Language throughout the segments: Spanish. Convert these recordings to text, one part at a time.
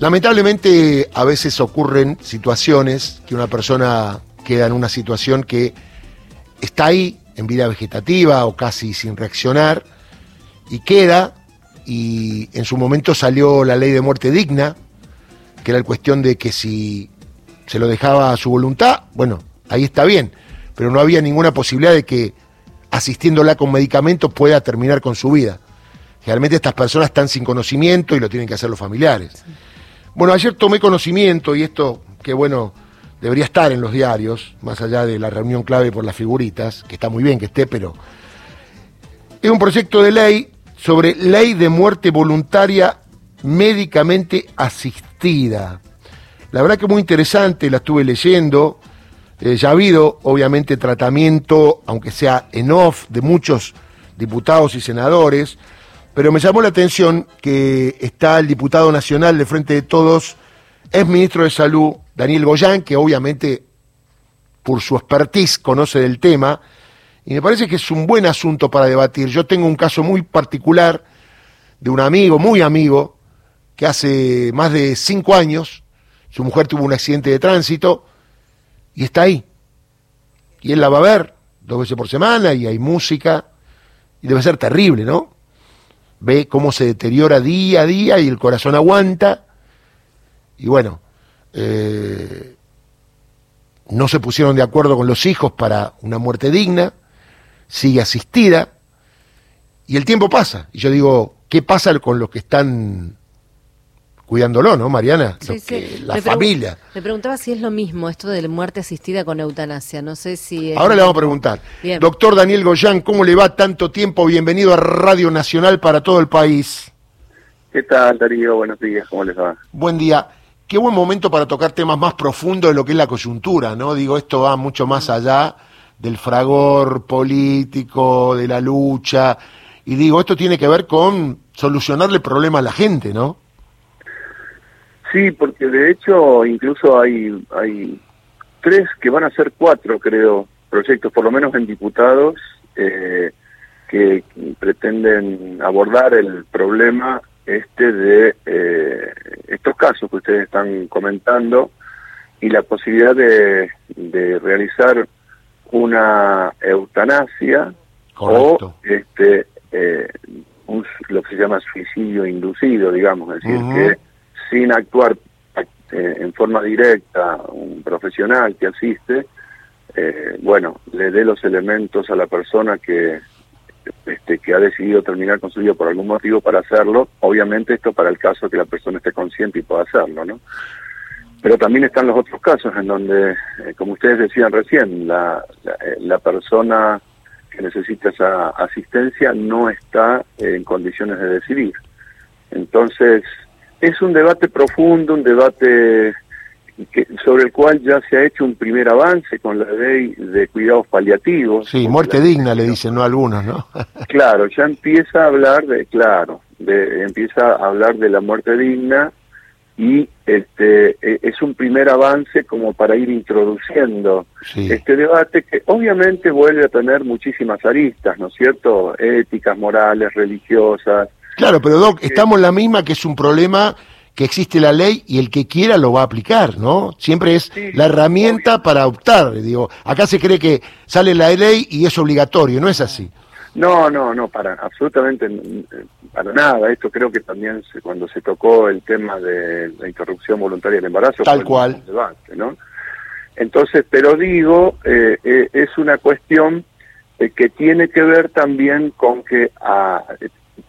Lamentablemente a veces ocurren situaciones que una persona queda en una situación que está ahí en vida vegetativa o casi sin reaccionar y queda y en su momento salió la ley de muerte digna, que era la cuestión de que si se lo dejaba a su voluntad, bueno, ahí está bien, pero no había ninguna posibilidad de que asistiéndola con medicamentos pueda terminar con su vida. Generalmente estas personas están sin conocimiento y lo tienen que hacer los familiares. Bueno, ayer tomé conocimiento y esto, que bueno, debería estar en los diarios, más allá de la reunión clave por las figuritas, que está muy bien que esté, pero es un proyecto de ley sobre ley de muerte voluntaria médicamente asistida. La verdad que muy interesante, la estuve leyendo. Eh, ya ha habido, obviamente, tratamiento, aunque sea en off, de muchos diputados y senadores, pero me llamó la atención que está el diputado nacional de Frente de Todos, es ministro de Salud, Daniel Goyán, que obviamente por su expertise conoce del tema, y me parece que es un buen asunto para debatir. Yo tengo un caso muy particular de un amigo, muy amigo, que hace más de cinco años, su mujer tuvo un accidente de tránsito y está ahí. Y él la va a ver dos veces por semana y hay música, y debe ser terrible, ¿no? Ve cómo se deteriora día a día y el corazón aguanta. Y bueno, eh, no se pusieron de acuerdo con los hijos para una muerte digna, sigue asistida, y el tiempo pasa. Y yo digo, ¿qué pasa con los que están cuidándolo, ¿no, Mariana? la familia. Me preguntaba si es lo mismo esto de la muerte asistida con eutanasia. No sé si. Ahora le vamos a preguntar. Doctor Daniel Goyán, ¿cómo le va tanto tiempo? Bienvenido a Radio Nacional para todo el país. ¿Qué tal, Darío? Buenos días, ¿cómo les va? Buen día. Qué buen momento para tocar temas más profundos de lo que es la coyuntura, ¿no? Digo, esto va mucho más allá del fragor político, de la lucha. Y digo, esto tiene que ver con solucionarle problemas a la gente, ¿no? Sí, porque de hecho incluso hay, hay tres que van a ser cuatro, creo, proyectos, por lo menos en diputados, eh, que pretenden abordar el problema este de eh, estos casos que ustedes están comentando y la posibilidad de, de realizar una eutanasia o este eh, lo que se llama suicidio inducido, digamos, es decir, que sin actuar eh, en forma directa un profesional que asiste, eh, bueno, le dé los elementos a la persona que este, que ha decidido terminar con su vida por algún motivo para hacerlo, obviamente esto para el caso que la persona esté consciente y pueda hacerlo, ¿no? Pero también están los otros casos en donde, eh, como ustedes decían recién, la, la, persona que necesita esa asistencia no está en condiciones de decidir. Entonces, es un debate profundo, un debate sobre el cual ya se ha hecho un primer avance con la ley de cuidados paliativos. Sí, muerte digna le dicen, no algunos, ¿no? claro, ya empieza a hablar de, claro, de, empieza a hablar de la muerte digna y este e, es un primer avance como para ir introduciendo este debate que obviamente vuelve a tener muchísimas aristas, ¿no es cierto? Éticas, morales, religiosas, Claro, pero Doc, estamos en la misma que es un problema que existe la ley y el que quiera lo va a aplicar, ¿no? Siempre es la herramienta para optar. Digo, acá se cree que sale la ley y es obligatorio, ¿no es así? No, no, no, para absolutamente para nada. Esto creo que también cuando se tocó el tema de la interrupción voluntaria del embarazo, tal cual, debate, ¿no? Entonces, pero digo, eh, eh, es una cuestión eh, que tiene que ver también con que a, ah,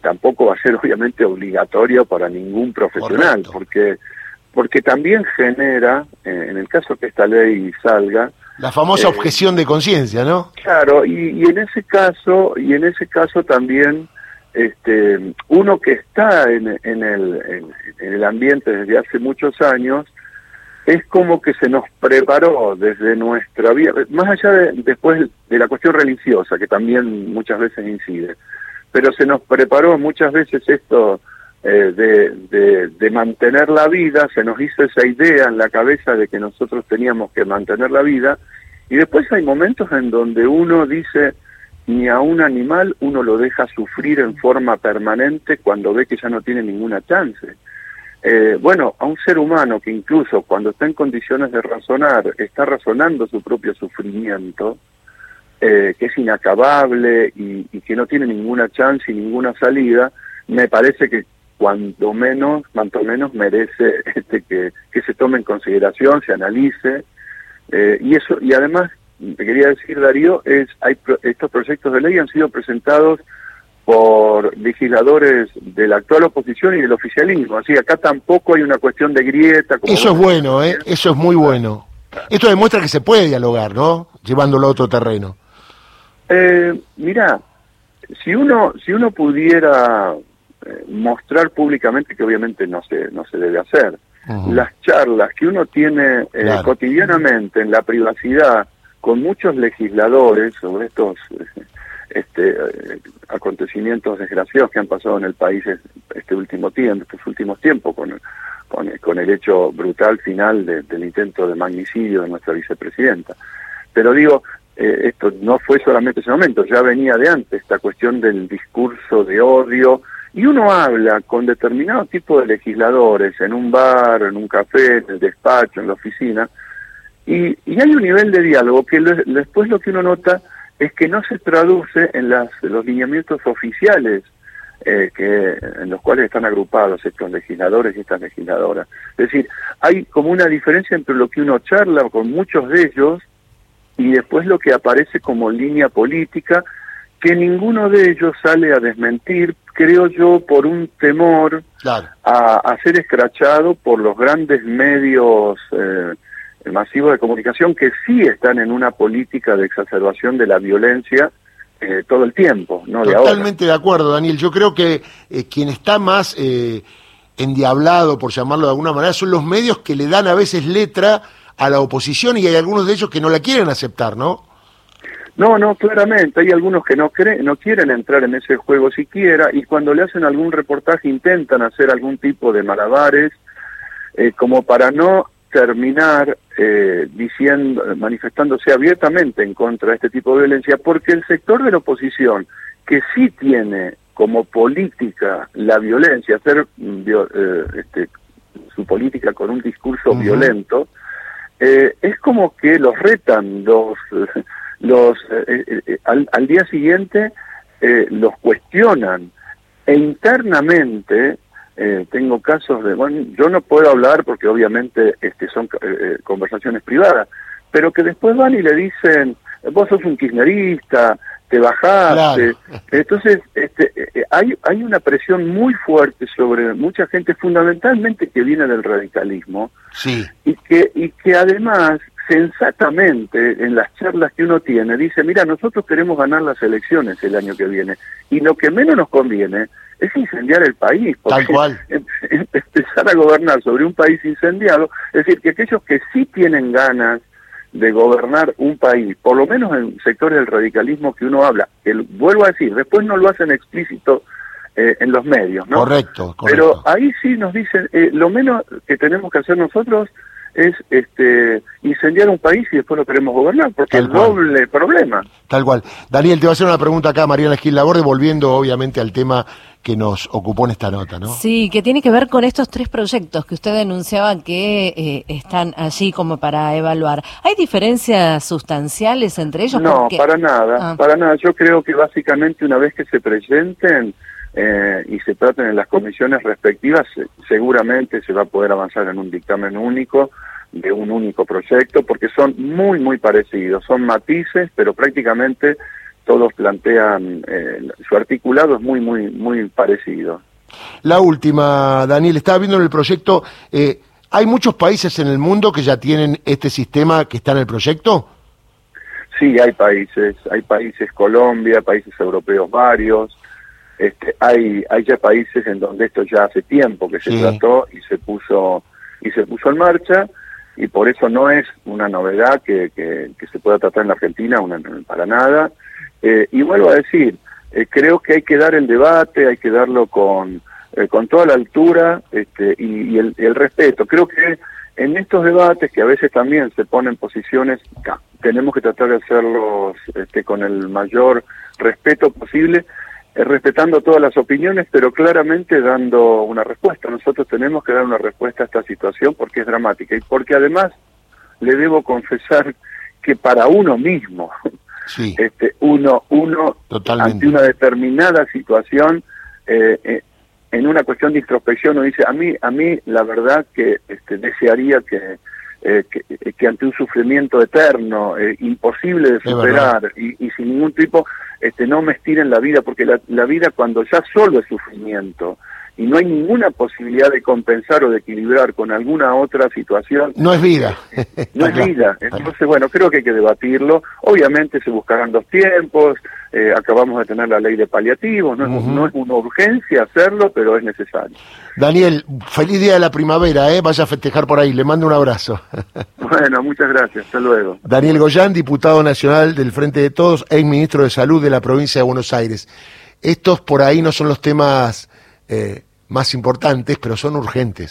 tampoco va a ser obviamente obligatorio para ningún profesional, porque porque también genera, eh, en el caso que esta ley salga, la famosa eh, objeción de conciencia, ¿no? Claro, y, en ese caso, y en ese caso también, este, uno que está en, en, el, en, el ambiente desde hace muchos años, es como que se nos preparó desde nuestra vida, más allá de después de la cuestión religiosa, que también muchas veces incide, pero se nos preparó muchas veces esto eh, de, de, mantener la vida, se nos hizo esa idea en la cabeza de que nosotros teníamos que mantener la vida, y después hay momentos en donde uno dice, ni a un animal uno lo deja sufrir en forma permanente cuando ve que ya no tiene ninguna chance. eh, bueno, a un ser humano que incluso cuando está en condiciones de razonar, está razonando su propio sufrimiento, eh, que es inacabable y, que no tiene ninguna chance y ninguna salida, me parece que cuanto menos, cuanto menos merece este, que, que se tome en consideración, se analice, eh, y eso, y además, te quería decir, Darío, es, hay estos proyectos de ley han sido presentados por legisladores de la actual oposición y del oficialismo. Así acá tampoco hay una cuestión de grieta. Eso es bueno, ¿eh? Eso es muy bueno. Esto demuestra que se puede dialogar, ¿no? Llevándolo a otro terreno. Eh, mira, si uno, si uno pudiera eh, mostrar públicamente, que obviamente no se, no se debe hacer, las charlas que uno tiene eh, cotidianamente en la privacidad con muchos legisladores sobre estos este, eh, acontecimientos desgraciados que han pasado en el país este último tiempo, estos últimos tiempos, con, con, con el hecho brutal final del intento de magnicidio de nuestra vicepresidenta. Pero digo, eh, esto no fue solamente ese momento, ya venía de antes esta cuestión del discurso de odio, y uno habla con determinado tipo de legisladores en un bar, en un café, en el despacho, en la oficina, y, y hay un nivel de diálogo que después lo que uno nota es que no se traduce en las, los lineamientos oficiales eh, que, en los cuales están agrupados estos legisladores y estas legisladoras. Es decir, hay como una diferencia entre lo que uno charla con muchos de ellos y después lo que aparece como línea política, que ninguno de ellos sale a desmentir, creo yo, por un temor a, ser escrachado por los grandes medios. Eh, masivo de comunicación que sí están en una política de exacerbación de la violencia eh, todo el tiempo, no de Totalmente de acuerdo, Daniel. Yo creo que eh, quien está más eh, endiablado, por llamarlo de alguna manera, son los medios que le dan a veces letra a la oposición y hay algunos de ellos que no la quieren aceptar, ¿no? No, no, claramente. Hay algunos que no, creen, no quieren entrar en ese juego siquiera y cuando le hacen algún reportaje intentan hacer algún tipo de malabares como para no terminar eh, diciendo, manifestándose abiertamente en contra de este tipo de violencia, porque el sector de la oposición, que sí tiene como política la violencia, hacer eh, este, su política con un discurso violento, eh, es como que los retan, los, los al, al, día siguiente los cuestionan e internamente eh, tengo casos de, bueno, yo no puedo hablar porque obviamente este, son eh, eh, conversaciones privadas, pero que después van y le dicen, vos sos un kirchnerista, te bajaste. Entonces, este, hay, hay una presión muy fuerte sobre mucha gente, fundamentalmente que viene del radicalismo, sí. y, que, y que además sensatamente en las charlas que uno tiene dice, mira, nosotros queremos ganar las elecciones el año que viene y lo que menos nos conviene es incendiar el país. Tal cual. Em, em, empezar a gobernar sobre un país incendiado, es decir, que aquellos que sí tienen ganas de gobernar un país, por lo menos en sectores del radicalismo que uno habla, que vuelvo a decir, después no lo hacen explícito eh, en los medios, ¿no? Correcto, Pero ahí sí nos dicen, eh, lo menos que tenemos que hacer nosotros es este incendiar un país y después lo queremos gobernar, porque es doble problema. Tal cual. Daniel, te voy a hacer una pregunta acá, Mariana Gil Laborde, volviendo obviamente al tema que nos ocupó en esta nota, ¿no? Sí, que tiene que ver con estos tres proyectos que usted denunciaba que eh, están allí como para evaluar. ¿Hay diferencias sustanciales entre ellos? No, para nada, ah. para nada. Yo creo que básicamente una vez que se presenten eh, y se traten en las comisiones respectivas, seguramente se va a poder avanzar en un dictamen único de un único proyecto, porque son muy, muy parecidos, son matices, pero prácticamente todos plantean, eh, su articulado es muy, muy, muy parecido. La última, Daniel, estaba viendo en el proyecto, eh, ¿hay muchos países en el mundo que ya tienen este sistema que está en el proyecto? Sí, hay países, hay países, Colombia, países europeos varios, este, hay, hay ya países en donde esto ya hace tiempo que se trató y se puso y se puso en marcha y por eso no es una novedad que, que, se pueda tratar en la Argentina una, para nada. Eh, y vuelvo a decir, eh, creo que hay que dar el debate, hay que darlo con, eh, con toda la altura este, y, el, el, respeto. Creo que en estos debates, que a veces también se ponen posiciones, tenemos que tratar de hacerlos este, con el mayor respeto posible respetando todas las opiniones, pero claramente dando una respuesta. Nosotros tenemos que dar una respuesta a esta situación porque es dramática y porque además le debo confesar que para uno mismo, este, uno, uno ante una determinada situación, eh, eh, en una cuestión de introspección, uno dice, a mí, a mí la verdad que este, desearía que, eh, que, ante un sufrimiento eterno, imposible de superar y, y, sin ningún tipo, este, no me estiren la vida, porque la, la vida cuando ya solo es sufrimiento, y no hay ninguna posibilidad de compensar o de equilibrar con alguna otra situación. No es vida. no es vida. Entonces, bueno, creo que hay que debatirlo. Obviamente se buscarán dos tiempos, eh, acabamos de tener la ley de paliativos, no, es, no es una urgencia hacerlo, pero es necesario. Daniel, feliz día de la primavera, ¿eh? vaya a festejar por ahí, le mando un abrazo. bueno, muchas gracias, hasta luego. Daniel Goyán, diputado nacional del Frente de Todos, ex ministro de Salud de la provincia de Buenos Aires. Estos por ahí no son los temas eh, más importantes, pero son urgentes.